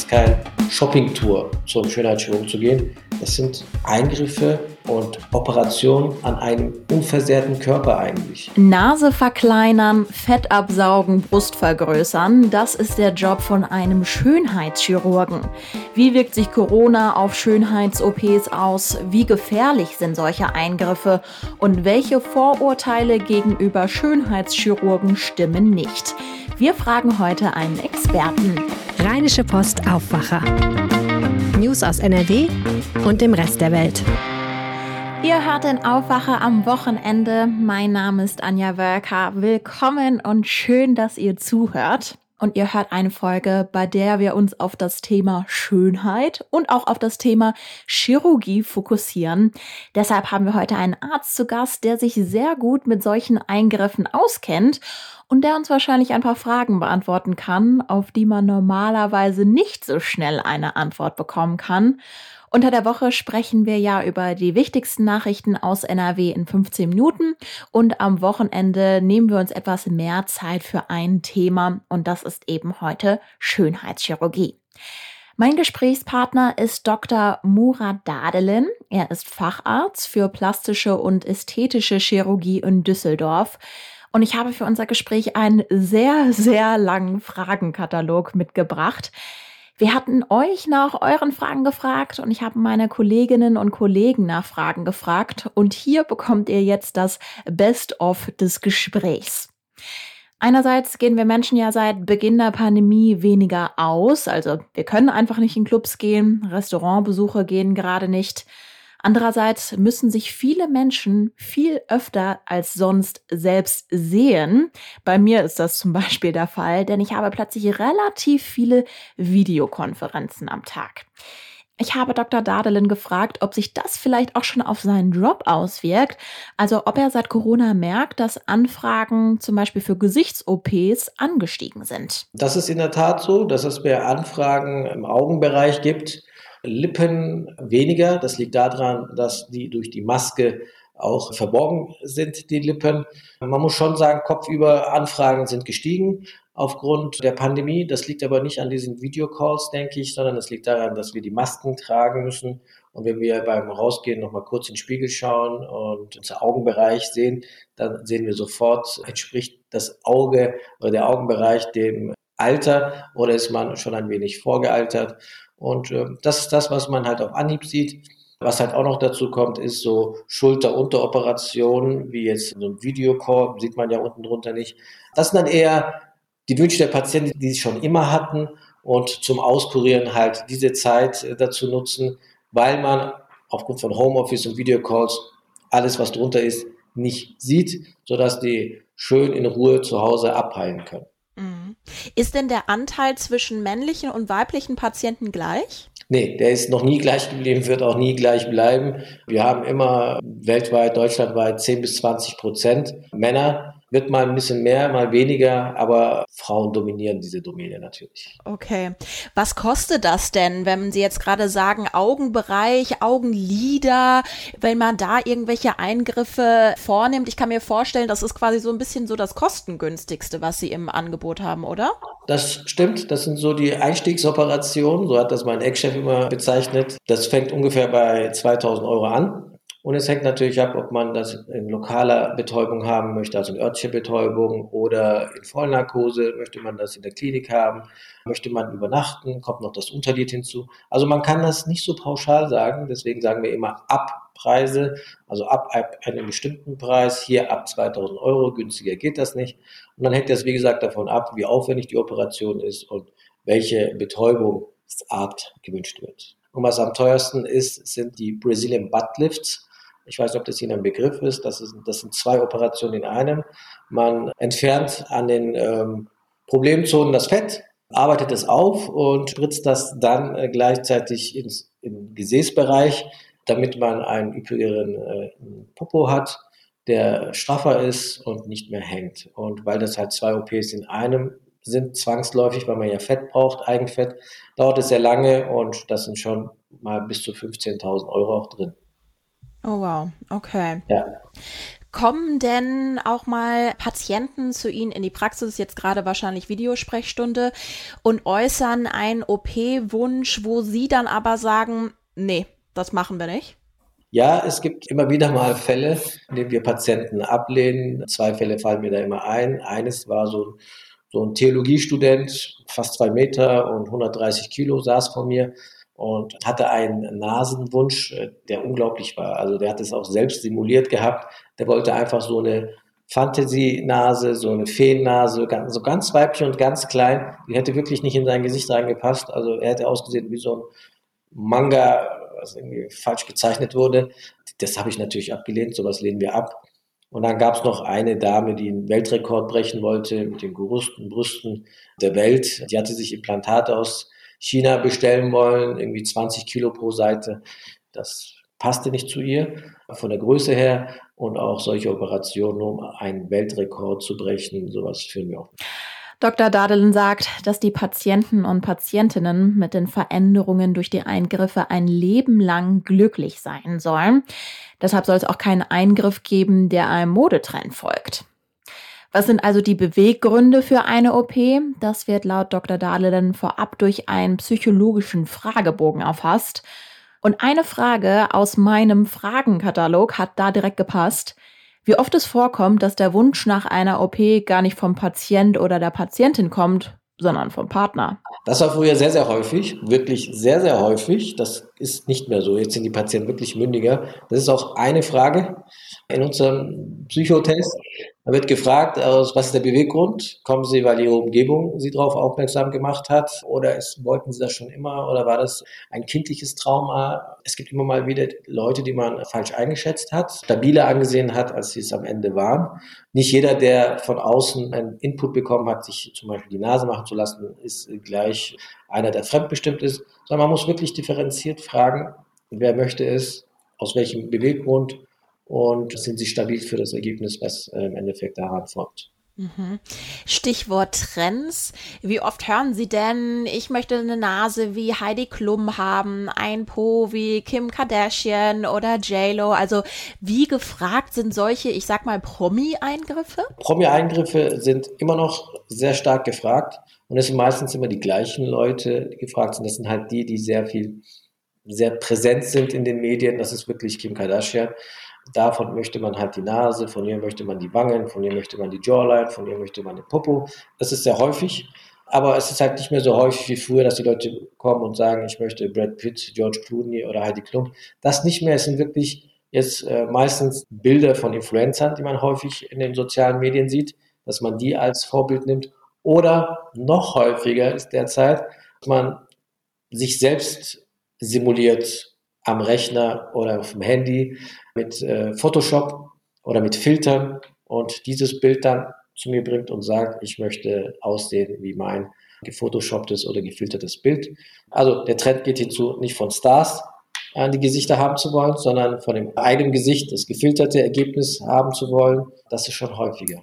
ist kein Shoppingtour zum Schönheitschirurgen zu gehen. Das sind Eingriffe und Operationen an einem unversehrten Körper eigentlich. Nase verkleinern, Fett absaugen, Brust vergrößern, das ist der Job von einem Schönheitschirurgen. Wie wirkt sich Corona auf Schönheits-OPs aus? Wie gefährlich sind solche Eingriffe? Und welche Vorurteile gegenüber Schönheitschirurgen stimmen nicht? Wir fragen heute einen Experten. Rheinische Post Aufwacher. News aus NRW und dem Rest der Welt. Ihr hört den Aufwacher am Wochenende. Mein Name ist Anja Wölker. Willkommen und schön, dass ihr zuhört. Und ihr hört eine Folge, bei der wir uns auf das Thema Schönheit und auch auf das Thema Chirurgie fokussieren. Deshalb haben wir heute einen Arzt zu Gast, der sich sehr gut mit solchen Eingriffen auskennt und der uns wahrscheinlich ein paar Fragen beantworten kann, auf die man normalerweise nicht so schnell eine Antwort bekommen kann. Unter der Woche sprechen wir ja über die wichtigsten Nachrichten aus NRW in 15 Minuten und am Wochenende nehmen wir uns etwas mehr Zeit für ein Thema und das ist eben heute Schönheitschirurgie. Mein Gesprächspartner ist Dr. Murat Dadelin. Er ist Facharzt für plastische und ästhetische Chirurgie in Düsseldorf. Und ich habe für unser Gespräch einen sehr, sehr langen Fragenkatalog mitgebracht. Wir hatten euch nach euren Fragen gefragt und ich habe meine Kolleginnen und Kollegen nach Fragen gefragt und hier bekommt ihr jetzt das Best-of des Gesprächs. Einerseits gehen wir Menschen ja seit Beginn der Pandemie weniger aus, also wir können einfach nicht in Clubs gehen, Restaurantbesuche gehen gerade nicht. Andererseits müssen sich viele Menschen viel öfter als sonst selbst sehen. Bei mir ist das zum Beispiel der Fall, denn ich habe plötzlich relativ viele Videokonferenzen am Tag. Ich habe Dr. Dadelin gefragt, ob sich das vielleicht auch schon auf seinen Job auswirkt. Also ob er seit Corona merkt, dass Anfragen zum Beispiel für Gesichts-OPs angestiegen sind. Das ist in der Tat so, dass es mehr Anfragen im Augenbereich gibt. Lippen weniger. Das liegt daran, dass die durch die Maske auch verborgen sind, die Lippen. Man muss schon sagen, kopfüber Anfragen sind gestiegen aufgrund der Pandemie. Das liegt aber nicht an diesen Videocalls, denke ich, sondern es liegt daran, dass wir die Masken tragen müssen. Und wenn wir beim Rausgehen nochmal kurz in den Spiegel schauen und unser Augenbereich sehen, dann sehen wir sofort, entspricht das Auge oder der Augenbereich dem Alter oder ist man schon ein wenig vorgealtert. Und äh, das ist das, was man halt auf Anhieb sieht. Was halt auch noch dazu kommt, ist so Schulter-Unteroperationen, wie jetzt so ein Videocall, sieht man ja unten drunter nicht. Das sind dann eher die Wünsche der Patienten, die sie schon immer hatten und zum Auskurieren halt diese Zeit äh, dazu nutzen, weil man aufgrund von Homeoffice und Videocalls alles, was drunter ist, nicht sieht, sodass die schön in Ruhe zu Hause abheilen können. Ist denn der Anteil zwischen männlichen und weiblichen Patienten gleich? Nee, der ist noch nie gleich geblieben, wird auch nie gleich bleiben. Wir haben immer weltweit, deutschlandweit 10 bis 20 Prozent Männer wird mal ein bisschen mehr, mal weniger, aber Frauen dominieren diese Domäne natürlich. Okay. Was kostet das denn, wenn Sie jetzt gerade sagen, Augenbereich, Augenlider, wenn man da irgendwelche Eingriffe vornimmt? Ich kann mir vorstellen, das ist quasi so ein bisschen so das kostengünstigste, was Sie im Angebot haben, oder? Das stimmt. Das sind so die Einstiegsoperationen. So hat das mein Ex-Chef immer bezeichnet. Das fängt ungefähr bei 2000 Euro an. Und es hängt natürlich ab, ob man das in lokaler Betäubung haben möchte, also in örtlicher Betäubung oder in Vollnarkose, möchte man das in der Klinik haben, möchte man übernachten, kommt noch das Unterlied hinzu. Also man kann das nicht so pauschal sagen, deswegen sagen wir immer ab Preise, also ab einem bestimmten Preis, hier ab 2000 Euro, günstiger geht das nicht. Und dann hängt das, wie gesagt, davon ab, wie aufwendig die Operation ist und welche Betäubungsart gewünscht wird. Und was am teuersten ist, sind die Brazilian Butt Lifts. Ich weiß nicht, ob das Ihnen ein Begriff ist. Das, ist, das sind zwei Operationen in einem. Man entfernt an den ähm, Problemzonen das Fett, arbeitet es auf und spritzt das dann äh, gleichzeitig ins, im Gesäßbereich, damit man einen üppigeren äh, Popo hat, der straffer ist und nicht mehr hängt. Und weil das halt zwei OPs in einem sind, zwangsläufig, weil man ja Fett braucht, Eigenfett, dauert es sehr lange und das sind schon mal bis zu 15.000 Euro auch drin. Oh wow, okay. Ja. Kommen denn auch mal Patienten zu Ihnen in die Praxis, jetzt gerade wahrscheinlich Videosprechstunde, und äußern einen OP-Wunsch, wo Sie dann aber sagen, nee, das machen wir nicht? Ja, es gibt immer wieder mal Fälle, in denen wir Patienten ablehnen. Zwei Fälle fallen mir da immer ein. Eines war so, so ein Theologiestudent, fast zwei Meter und 130 Kilo, saß vor mir und hatte einen Nasenwunsch, äh, der unglaublich war. Also der hat es auch selbst simuliert gehabt. Der wollte einfach so eine Fantasy-Nase, so eine Feennase, so ganz weiblich und ganz klein. Die hätte wirklich nicht in sein Gesicht reingepasst. Also er hätte ausgesehen wie so ein Manga, was irgendwie falsch gezeichnet wurde. Das habe ich natürlich abgelehnt, sowas lehnen wir ab. Und dann gab es noch eine Dame, die einen Weltrekord brechen wollte mit den größten Brüsten der Welt. Die hatte sich Implantate aus China bestellen wollen, irgendwie 20 Kilo pro Seite. Das passte nicht zu ihr von der Größe her und auch solche Operationen, um einen Weltrekord zu brechen, sowas führen wir auch. Dr. Dadelen sagt, dass die Patienten und Patientinnen mit den Veränderungen durch die Eingriffe ein Leben lang glücklich sein sollen. Deshalb soll es auch keinen Eingriff geben, der einem Modetrend folgt. Was sind also die Beweggründe für eine OP? Das wird laut Dr. Dahle dann vorab durch einen psychologischen Fragebogen erfasst. Und eine Frage aus meinem Fragenkatalog hat da direkt gepasst. Wie oft es vorkommt, dass der Wunsch nach einer OP gar nicht vom Patient oder der Patientin kommt, sondern vom Partner. Das war früher sehr, sehr häufig, wirklich sehr, sehr häufig. Das ist nicht mehr so. Jetzt sind die Patienten wirklich mündiger. Das ist auch eine Frage in unserem Psychotest. Wird gefragt, was ist der Beweggrund? Kommen Sie, weil Ihre Umgebung Sie darauf aufmerksam gemacht hat? Oder ist, wollten Sie das schon immer? Oder war das ein kindliches Trauma? Es gibt immer mal wieder Leute, die man falsch eingeschätzt hat, stabiler angesehen hat, als sie es am Ende waren. Nicht jeder, der von außen einen Input bekommen hat, sich zum Beispiel die Nase machen zu lassen, ist gleich einer, der fremdbestimmt ist, sondern man muss wirklich differenziert fragen, wer möchte es, aus welchem Beweggrund und sind sie stabil für das Ergebnis, was äh, im Endeffekt daran folgt. Mhm. Stichwort Trends. Wie oft hören Sie denn, ich möchte eine Nase wie Heidi Klum haben, ein Po wie Kim Kardashian oder JLo? Also wie gefragt sind solche, ich sag mal, Promi-Eingriffe? Promi-Eingriffe sind immer noch sehr stark gefragt und es sind meistens immer die gleichen Leute, die gefragt sind. Das sind halt die, die sehr viel, sehr präsent sind in den Medien. Das ist wirklich Kim Kardashian. Davon möchte man halt die Nase, von ihr möchte man die Wangen, von ihr möchte man die Jawline, von ihr möchte man den Popo. Das ist sehr häufig. Aber es ist halt nicht mehr so häufig wie früher, dass die Leute kommen und sagen, ich möchte Brad Pitt, George Clooney oder Heidi Klum. Das nicht mehr. Es sind wirklich jetzt äh, meistens Bilder von Influencern, die man häufig in den sozialen Medien sieht, dass man die als Vorbild nimmt. Oder noch häufiger ist derzeit, dass man sich selbst simuliert am Rechner oder auf dem Handy mit äh, Photoshop oder mit Filtern und dieses Bild dann zu mir bringt und sagt, ich möchte aussehen wie mein gefotoshopptes oder gefiltertes Bild. Also der Trend geht hinzu, nicht von Stars an die Gesichter haben zu wollen, sondern von dem eigenen Gesicht das gefilterte Ergebnis haben zu wollen. Das ist schon häufiger.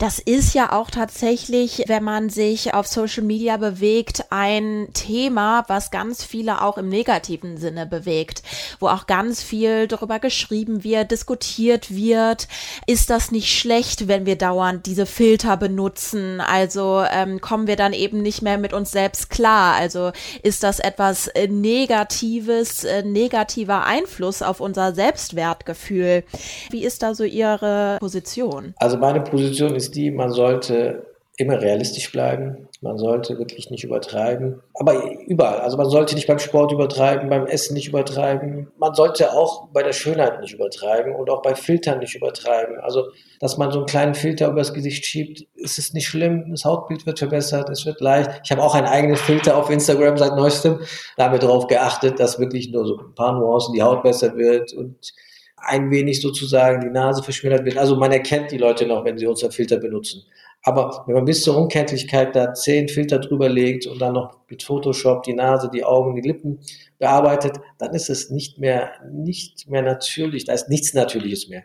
Das ist ja auch tatsächlich, wenn man sich auf Social Media bewegt, ein Thema, was ganz viele auch im negativen Sinne bewegt, wo auch ganz viel darüber geschrieben wird, diskutiert wird. Ist das nicht schlecht, wenn wir dauernd diese Filter benutzen? Also ähm, kommen wir dann eben nicht mehr mit uns selbst klar? Also ist das etwas äh, Negatives, äh, negativer Einfluss auf unser Selbstwertgefühl? Wie ist da so Ihre Position? Also meine Position ist die, man sollte immer realistisch bleiben. Man sollte wirklich nicht übertreiben. Aber überall. Also man sollte nicht beim Sport übertreiben, beim Essen nicht übertreiben. Man sollte auch bei der Schönheit nicht übertreiben und auch bei Filtern nicht übertreiben. Also, dass man so einen kleinen Filter übers Gesicht schiebt, ist es nicht schlimm. Das Hautbild wird verbessert, es wird leicht. Ich habe auch einen eigenen Filter auf Instagram seit neuestem. Da haben wir darauf geachtet, dass wirklich nur so ein paar Nuancen die Haut besser wird und ein wenig sozusagen die Nase verschmälert wird. Also man erkennt die Leute noch, wenn sie unser Filter benutzen. Aber wenn man bis zur Unkenntlichkeit da zehn Filter drüber legt und dann noch mit Photoshop die Nase, die Augen, die Lippen bearbeitet, dann ist es nicht mehr, nicht mehr natürlich. Da ist nichts Natürliches mehr.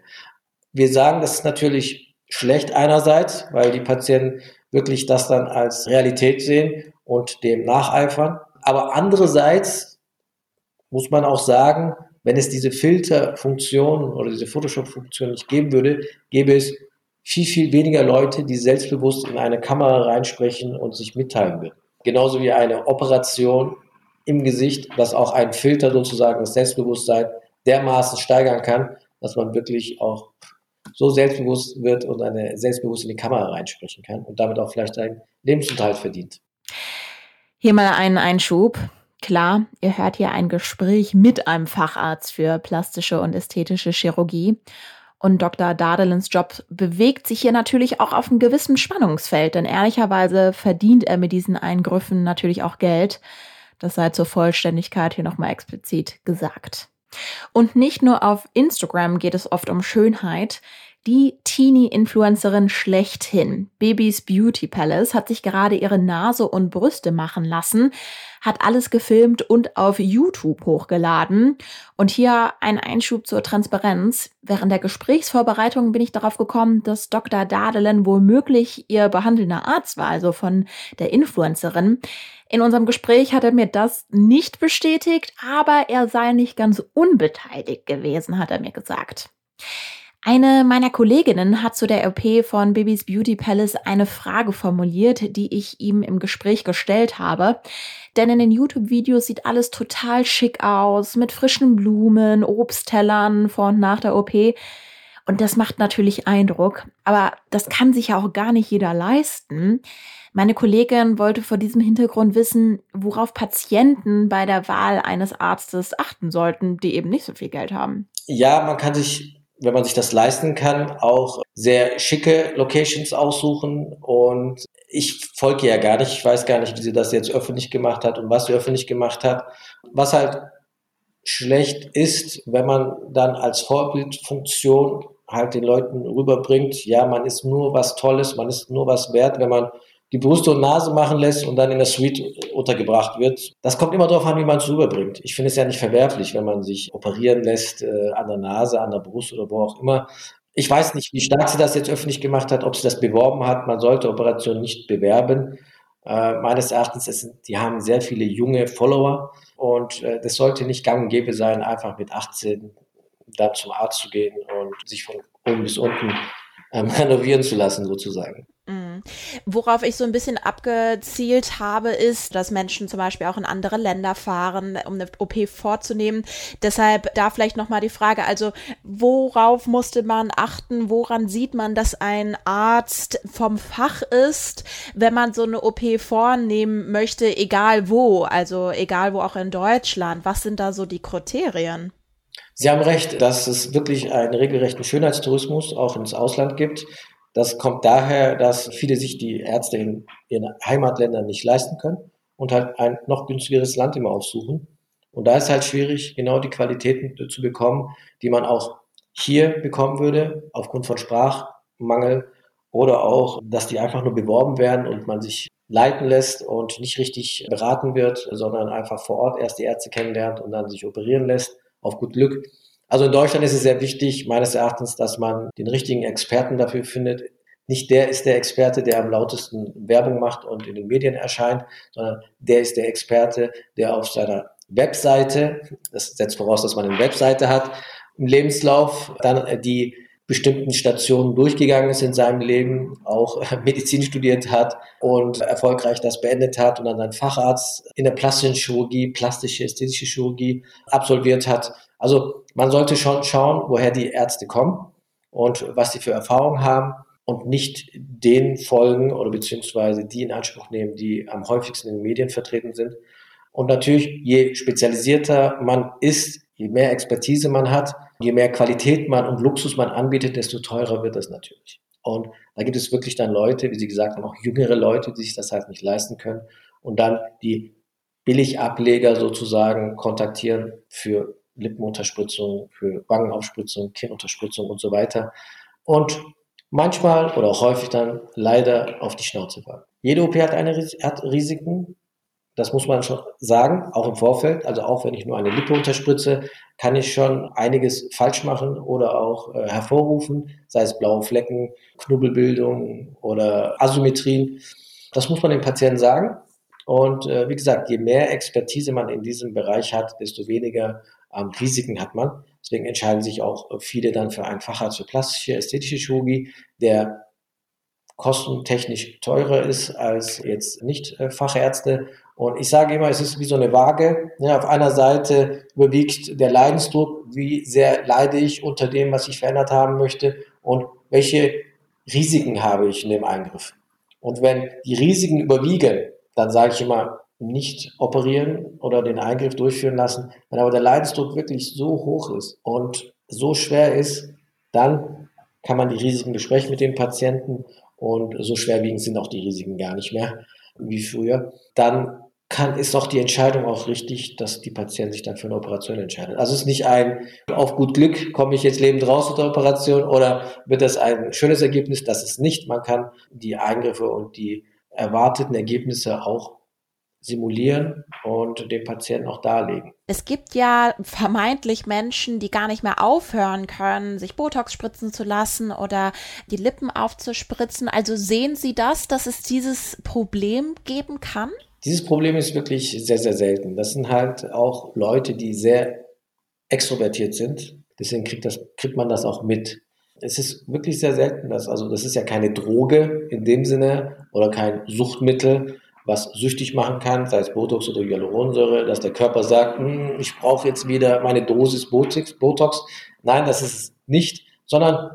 Wir sagen, das ist natürlich schlecht einerseits, weil die Patienten wirklich das dann als Realität sehen und dem nacheifern. Aber andererseits muss man auch sagen, wenn es diese Filterfunktion oder diese Photoshop-Funktion nicht geben würde, gäbe es viel, viel weniger Leute, die selbstbewusst in eine Kamera reinsprechen und sich mitteilen würden. Genauso wie eine Operation im Gesicht, was auch ein Filter sozusagen das Selbstbewusstsein dermaßen steigern kann, dass man wirklich auch so selbstbewusst wird und eine selbstbewusst in die Kamera reinsprechen kann und damit auch vielleicht einen Lebensunterhalt verdient. Hier mal einen Einschub. Klar, ihr hört hier ein Gespräch mit einem Facharzt für plastische und ästhetische Chirurgie. Und Dr. Dadelens Job bewegt sich hier natürlich auch auf einem gewissen Spannungsfeld, denn ehrlicherweise verdient er mit diesen Eingriffen natürlich auch Geld. Das sei zur Vollständigkeit hier nochmal explizit gesagt. Und nicht nur auf Instagram geht es oft um Schönheit. Die Teenie-Influencerin schlechthin, Babys Beauty Palace, hat sich gerade ihre Nase und Brüste machen lassen, hat alles gefilmt und auf YouTube hochgeladen. Und hier ein Einschub zur Transparenz. Während der Gesprächsvorbereitung bin ich darauf gekommen, dass Dr. Dadelen womöglich ihr behandelnder Arzt war, also von der Influencerin. In unserem Gespräch hat er mir das nicht bestätigt, aber er sei nicht ganz unbeteiligt gewesen, hat er mir gesagt. Eine meiner Kolleginnen hat zu der OP von Bibis Beauty Palace eine Frage formuliert, die ich ihm im Gespräch gestellt habe. Denn in den YouTube-Videos sieht alles total schick aus, mit frischen Blumen, Obsttellern vor und nach der OP. Und das macht natürlich Eindruck. Aber das kann sich ja auch gar nicht jeder leisten. Meine Kollegin wollte vor diesem Hintergrund wissen, worauf Patienten bei der Wahl eines Arztes achten sollten, die eben nicht so viel Geld haben. Ja, man kann sich wenn man sich das leisten kann, auch sehr schicke Locations aussuchen. Und ich folge ja gar nicht, ich weiß gar nicht, wie sie das jetzt öffentlich gemacht hat und was sie öffentlich gemacht hat. Was halt schlecht ist, wenn man dann als Vorbildfunktion halt den Leuten rüberbringt, ja, man ist nur was Tolles, man ist nur was wert, wenn man die Brust und Nase machen lässt und dann in der Suite untergebracht wird. Das kommt immer darauf an, wie man es rüberbringt. Ich finde es ja nicht verwerflich, wenn man sich operieren lässt äh, an der Nase, an der Brust oder wo auch immer. Ich weiß nicht, wie stark sie das jetzt öffentlich gemacht hat, ob sie das beworben hat. Man sollte Operationen nicht bewerben. Äh, meines Erachtens, es die haben sehr viele junge Follower und äh, das sollte nicht gang und gäbe sein, einfach mit 18 dann zum Arzt zu gehen und sich von oben bis unten ähm, renovieren zu lassen, sozusagen. Worauf ich so ein bisschen abgezielt habe, ist, dass Menschen zum Beispiel auch in andere Länder fahren, um eine OP vorzunehmen. Deshalb da vielleicht nochmal die Frage, also worauf musste man achten, woran sieht man, dass ein Arzt vom Fach ist, wenn man so eine OP vornehmen möchte, egal wo, also egal wo auch in Deutschland. Was sind da so die Kriterien? Sie haben recht, dass es wirklich einen regelrechten Schönheitstourismus auch ins Ausland gibt. Das kommt daher, dass viele sich die Ärzte in ihren Heimatländern nicht leisten können und halt ein noch günstigeres Land immer aufsuchen. Und da ist halt schwierig, genau die Qualitäten zu bekommen, die man auch hier bekommen würde, aufgrund von Sprachmangel oder auch, dass die einfach nur beworben werden und man sich leiten lässt und nicht richtig beraten wird, sondern einfach vor Ort erst die Ärzte kennenlernt und dann sich operieren lässt, auf gut Glück. Also in Deutschland ist es sehr wichtig, meines Erachtens, dass man den richtigen Experten dafür findet. Nicht der ist der Experte, der am lautesten Werbung macht und in den Medien erscheint, sondern der ist der Experte, der auf seiner Webseite, das setzt voraus, dass man eine Webseite hat, im Lebenslauf dann die bestimmten Stationen durchgegangen ist in seinem Leben, auch Medizin studiert hat und erfolgreich das beendet hat und dann einen Facharzt in der plastischen Chirurgie, plastische, ästhetische Chirurgie absolviert hat. Also man sollte schon schauen, woher die Ärzte kommen und was sie für Erfahrungen haben und nicht den folgen oder beziehungsweise die in Anspruch nehmen, die am häufigsten in den Medien vertreten sind. Und natürlich, je spezialisierter man ist, je mehr Expertise man hat, je mehr Qualität man und Luxus man anbietet, desto teurer wird das natürlich. Und da gibt es wirklich dann Leute, wie Sie gesagt haben, auch jüngere Leute, die sich das halt nicht leisten können und dann die Billigableger sozusagen kontaktieren für Lippenunterspritzung, für Wangenaufspritzung, Kinnunterspritzung und so weiter. Und manchmal oder auch häufig dann leider auf die Schnauze fallen. Jede OP hat, eine, hat Risiken, das muss man schon sagen, auch im Vorfeld. Also auch wenn ich nur eine Lippe unterspritze, kann ich schon einiges falsch machen oder auch äh, hervorrufen, sei es blaue Flecken, Knubbelbildung oder Asymmetrien. Das muss man dem Patienten sagen. Und äh, wie gesagt, je mehr Expertise man in diesem Bereich hat, desto weniger ähm, Risiken hat man. Deswegen entscheiden sich auch viele dann für einen Facharzt für plastische, ästhetische Chirurgie, der kostentechnisch teurer ist als jetzt nicht äh, Fachärzte. Und ich sage immer, es ist wie so eine Waage. Ja, auf einer Seite überwiegt der Leidensdruck, wie sehr leide ich unter dem, was ich verändert haben möchte und welche Risiken habe ich in dem Eingriff. Und wenn die Risiken überwiegen, dann sage ich immer, nicht operieren oder den Eingriff durchführen lassen. Wenn aber der Leidensdruck wirklich so hoch ist und so schwer ist, dann kann man die Risiken besprechen mit den Patienten und so schwerwiegend sind auch die Risiken gar nicht mehr wie früher. Dann kann, ist auch die Entscheidung auch richtig, dass die Patienten sich dann für eine Operation entscheiden. Also es ist nicht ein, auf gut Glück komme ich jetzt lebend raus aus der Operation oder wird das ein schönes Ergebnis? Das ist nicht. Man kann die Eingriffe und die erwarteten Ergebnisse auch simulieren und dem Patienten auch darlegen. Es gibt ja vermeintlich Menschen, die gar nicht mehr aufhören können, sich Botox spritzen zu lassen oder die Lippen aufzuspritzen. Also sehen Sie das, dass es dieses Problem geben kann? Dieses Problem ist wirklich sehr, sehr selten. Das sind halt auch Leute, die sehr extrovertiert sind. Deswegen kriegt, das, kriegt man das auch mit. Es ist wirklich sehr selten, dass, also das ist ja keine Droge in dem Sinne oder kein Suchtmittel, was süchtig machen kann, sei es Botox oder Hyaluronsäure, dass der Körper sagt, hm, ich brauche jetzt wieder meine Dosis Botox. Nein, das ist es nicht, sondern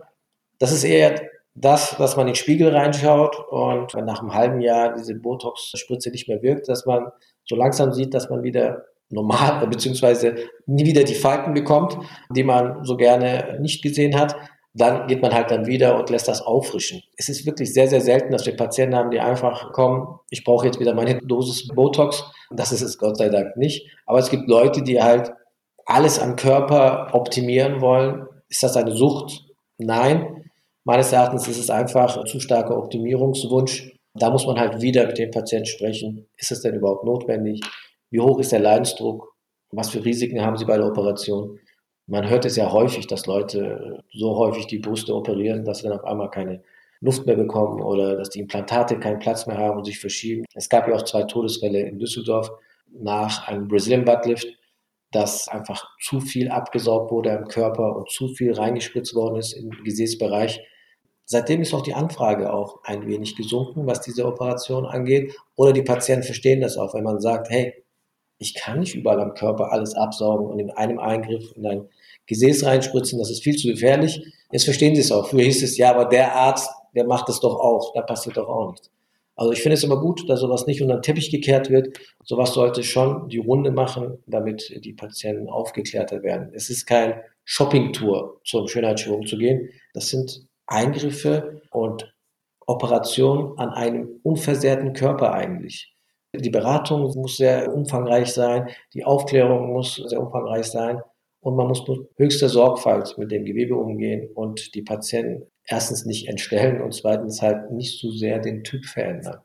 das ist eher das, dass man in den Spiegel reinschaut und wenn nach einem halben Jahr diese Botox-Spritze nicht mehr wirkt, dass man so langsam sieht, dass man wieder normal beziehungsweise nie wieder die Falten bekommt, die man so gerne nicht gesehen hat dann geht man halt dann wieder und lässt das auffrischen. Es ist wirklich sehr, sehr selten, dass wir Patienten haben, die einfach kommen, ich brauche jetzt wieder meine Dosis Botox. Das ist es Gott sei Dank nicht. Aber es gibt Leute, die halt alles am Körper optimieren wollen. Ist das eine Sucht? Nein. Meines Erachtens ist es einfach ein zu starker Optimierungswunsch. Da muss man halt wieder mit dem Patienten sprechen. Ist es denn überhaupt notwendig? Wie hoch ist der Leidensdruck? Was für Risiken haben Sie bei der Operation? Man hört es ja häufig, dass Leute so häufig die Brüste operieren, dass sie dann auf einmal keine Luft mehr bekommen oder dass die Implantate keinen Platz mehr haben und sich verschieben. Es gab ja auch zwei Todesfälle in Düsseldorf nach einem Brazilian Buttlift, dass einfach zu viel abgesaugt wurde im Körper und zu viel reingespritzt worden ist im Gesäßbereich. Seitdem ist auch die Anfrage auch ein wenig gesunken, was diese Operation angeht. Oder die Patienten verstehen das auch, wenn man sagt, hey, ich kann nicht überall am Körper alles absaugen und in einem Eingriff in ein Gesäß reinspritzen, das ist viel zu gefährlich. Jetzt verstehen Sie es auch. Früher hieß es, ja, aber der Arzt, der macht es doch auch, da passiert doch auch nichts. Also ich finde es immer gut, dass sowas nicht unter den Teppich gekehrt wird. Sowas sollte schon die Runde machen, damit die Patienten aufgeklärt werden. Es ist kein Shoppingtour zum Schönheitschirurgen zu gehen. Das sind Eingriffe und Operationen an einem unversehrten Körper eigentlich. Die Beratung muss sehr umfangreich sein, die Aufklärung muss sehr umfangreich sein. Und man muss mit höchster Sorgfalt mit dem Gewebe umgehen und die Patienten erstens nicht entstellen und zweitens halt nicht so sehr den Typ verändern.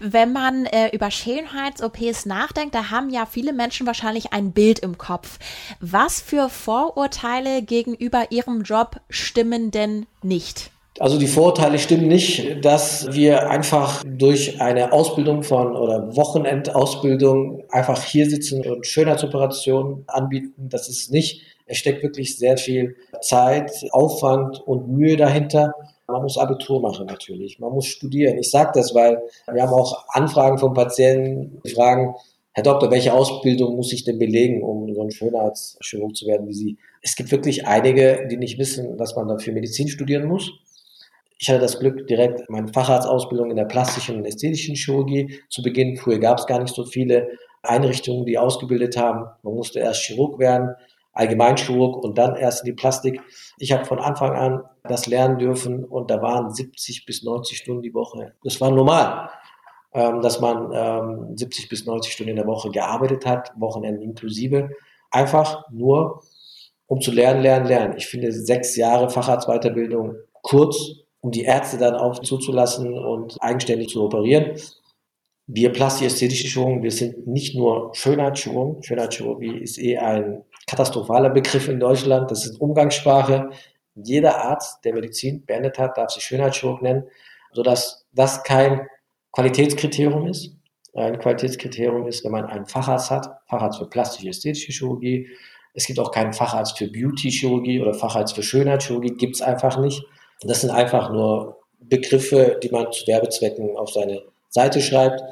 Wenn man äh, über Schönheits-OPs nachdenkt, da haben ja viele Menschen wahrscheinlich ein Bild im Kopf. Was für Vorurteile gegenüber ihrem Job stimmen denn nicht? Also die Vorurteile stimmen nicht, dass wir einfach durch eine Ausbildung von oder Wochenendausbildung einfach hier sitzen und Schönheitsoperationen anbieten. Das ist nicht. Es steckt wirklich sehr viel Zeit, Aufwand und Mühe dahinter. Man muss Abitur machen natürlich. Man muss studieren. Ich sage das, weil wir haben auch Anfragen von Patienten, die fragen, Herr Doktor, welche Ausbildung muss ich denn belegen, um so ein Schönheitschirurg zu werden wie Sie? Es gibt wirklich einige, die nicht wissen, dass man dafür Medizin studieren muss. Ich hatte das Glück, direkt meine Facharztausbildung in der plastischen und ästhetischen Chirurgie zu beginnen. Früher gab es gar nicht so viele Einrichtungen, die ausgebildet haben. Man musste erst Chirurg werden, Allgemeinchirurg und dann erst in die Plastik. Ich habe von Anfang an das lernen dürfen und da waren 70 bis 90 Stunden die Woche. Das war normal, ähm, dass man 70 ähm, bis 90 Stunden in der Woche gearbeitet hat, Wochenende inklusive. Einfach nur, um zu lernen, lernen, lernen. Ich finde sechs Jahre Facharztweiterbildung kurz um die Ärzte dann auch zuzulassen und eigenständig zu operieren. Wir plastisch-ästhetische Chirurgen, wir sind nicht nur Schönheitschirurgen. Schönheitschirurgie ist eh ein katastrophaler Begriff in Deutschland. Das ist Umgangssprache. Jeder Arzt, der Medizin beendet hat, darf sich Schönheitschirurg nennen, sodass das kein Qualitätskriterium ist. Ein Qualitätskriterium ist, wenn man einen Facharzt hat, Facharzt für plastische ästhetische Chirurgie, Es gibt auch keinen Facharzt für Beauty-Chirurgie oder Facharzt für Schönheitschirurgie, gibt es einfach nicht. Das sind einfach nur Begriffe, die man zu Werbezwecken auf seine Seite schreibt.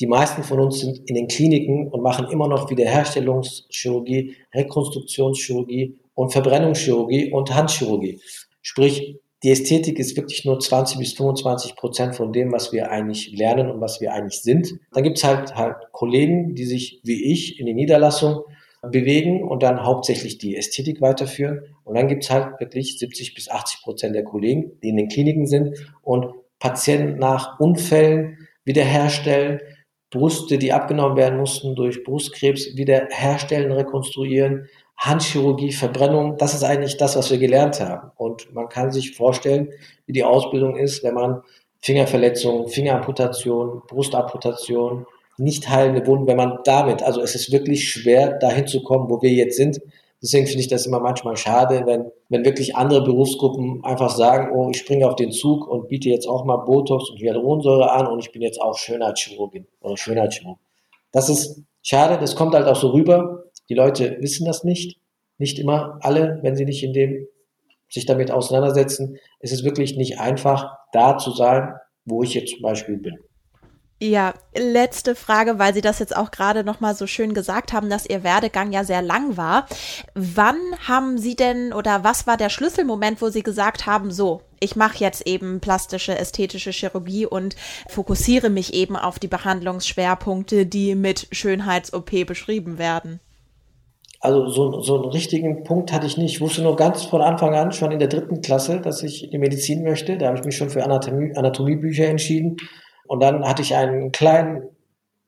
Die meisten von uns sind in den Kliniken und machen immer noch Wiederherstellungschirurgie, Rekonstruktionschirurgie und Verbrennungschirurgie und Handchirurgie. Sprich, die Ästhetik ist wirklich nur 20 bis 25 Prozent von dem, was wir eigentlich lernen und was wir eigentlich sind. Dann gibt es halt, halt Kollegen, die sich wie ich in die Niederlassung bewegen und dann hauptsächlich die Ästhetik weiterführen. Und dann gibt es halt wirklich 70 bis 80 Prozent der Kollegen, die in den Kliniken sind und Patienten nach Unfällen wiederherstellen, Brüste, die abgenommen werden mussten durch Brustkrebs, wiederherstellen, rekonstruieren, Handchirurgie, Verbrennung, das ist eigentlich das, was wir gelernt haben. Und man kann sich vorstellen, wie die Ausbildung ist, wenn man Fingerverletzungen, Fingeramputation, Brustamputation, nicht heilende Wunden, wenn man damit, also es ist wirklich schwer, dahin zu kommen, wo wir jetzt sind. Deswegen finde ich das immer manchmal schade, wenn, wenn wirklich andere Berufsgruppen einfach sagen, oh, ich springe auf den Zug und biete jetzt auch mal Botox und Hyaluronsäure an und ich bin jetzt auch Schönheitschirurgin oder Schönheitschirurg. Das ist schade, das kommt halt auch so rüber. Die Leute wissen das nicht. Nicht immer alle, wenn sie nicht in dem sich damit auseinandersetzen. Es ist wirklich nicht einfach, da zu sein, wo ich jetzt zum Beispiel bin. Ja, letzte Frage, weil Sie das jetzt auch gerade noch mal so schön gesagt haben, dass Ihr Werdegang ja sehr lang war. Wann haben Sie denn oder was war der Schlüsselmoment, wo Sie gesagt haben, so, ich mache jetzt eben plastische, ästhetische Chirurgie und fokussiere mich eben auf die Behandlungsschwerpunkte, die mit Schönheits-OP beschrieben werden? Also so, so einen richtigen Punkt hatte ich nicht. Ich wusste nur ganz von Anfang an, schon in der dritten Klasse, dass ich in die Medizin möchte. Da habe ich mich schon für Anatomie, Anatomiebücher entschieden und dann hatte ich einen kleinen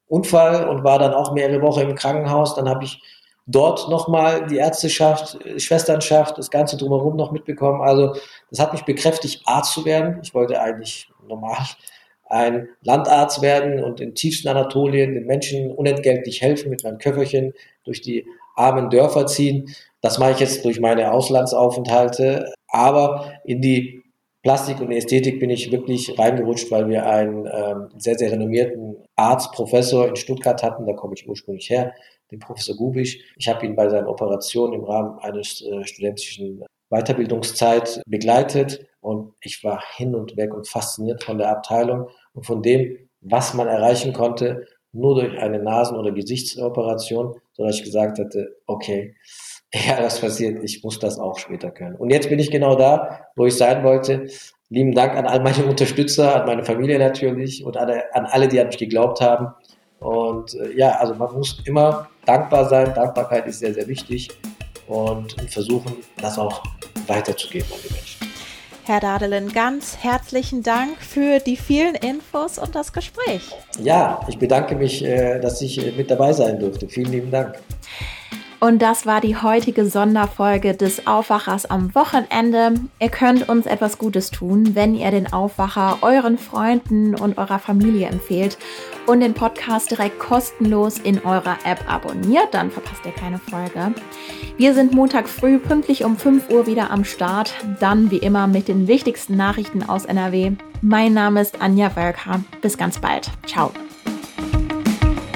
Unfall und war dann auch mehrere Wochen im Krankenhaus. Dann habe ich dort nochmal die Ärzteschaft, Schwesternschaft, das Ganze drumherum noch mitbekommen. Also das hat mich bekräftigt, Arzt zu werden. Ich wollte eigentlich normal ein Landarzt werden und in tiefsten Anatolien den Menschen unentgeltlich helfen, mit meinem Köfferchen durch die armen Dörfer ziehen. Das mache ich jetzt durch meine Auslandsaufenthalte. Aber in die Plastik und Ästhetik bin ich wirklich reingerutscht, weil wir einen ähm, sehr, sehr renommierten Arzt, Professor in Stuttgart hatten. Da komme ich ursprünglich her, den Professor Gubisch. Ich habe ihn bei seinen Operationen im Rahmen eines äh, studentischen Weiterbildungszeit begleitet und ich war hin und weg und fasziniert von der Abteilung und von dem, was man erreichen konnte, nur durch eine Nasen- oder Gesichtsoperation, sodass ich gesagt hatte, okay, ja, das passiert, ich muss das auch später können. Und jetzt bin ich genau da, wo ich sein wollte. Lieben Dank an all meine Unterstützer, an meine Familie natürlich und an, an alle, die an mich geglaubt haben. Und äh, ja, also man muss immer dankbar sein. Dankbarkeit ist sehr, sehr wichtig und versuchen, das auch weiterzugeben an die Menschen. Herr Dadelen, ganz herzlichen Dank für die vielen Infos und das Gespräch. Ja, ich bedanke mich, äh, dass ich äh, mit dabei sein durfte. Vielen lieben Dank. Und das war die heutige Sonderfolge des Aufwachers am Wochenende. Ihr könnt uns etwas Gutes tun, wenn ihr den Aufwacher euren Freunden und eurer Familie empfehlt und den Podcast direkt kostenlos in eurer App abonniert. Dann verpasst ihr keine Folge. Wir sind Montag früh pünktlich um 5 Uhr wieder am Start. Dann wie immer mit den wichtigsten Nachrichten aus NRW. Mein Name ist Anja Wölker. Bis ganz bald. Ciao.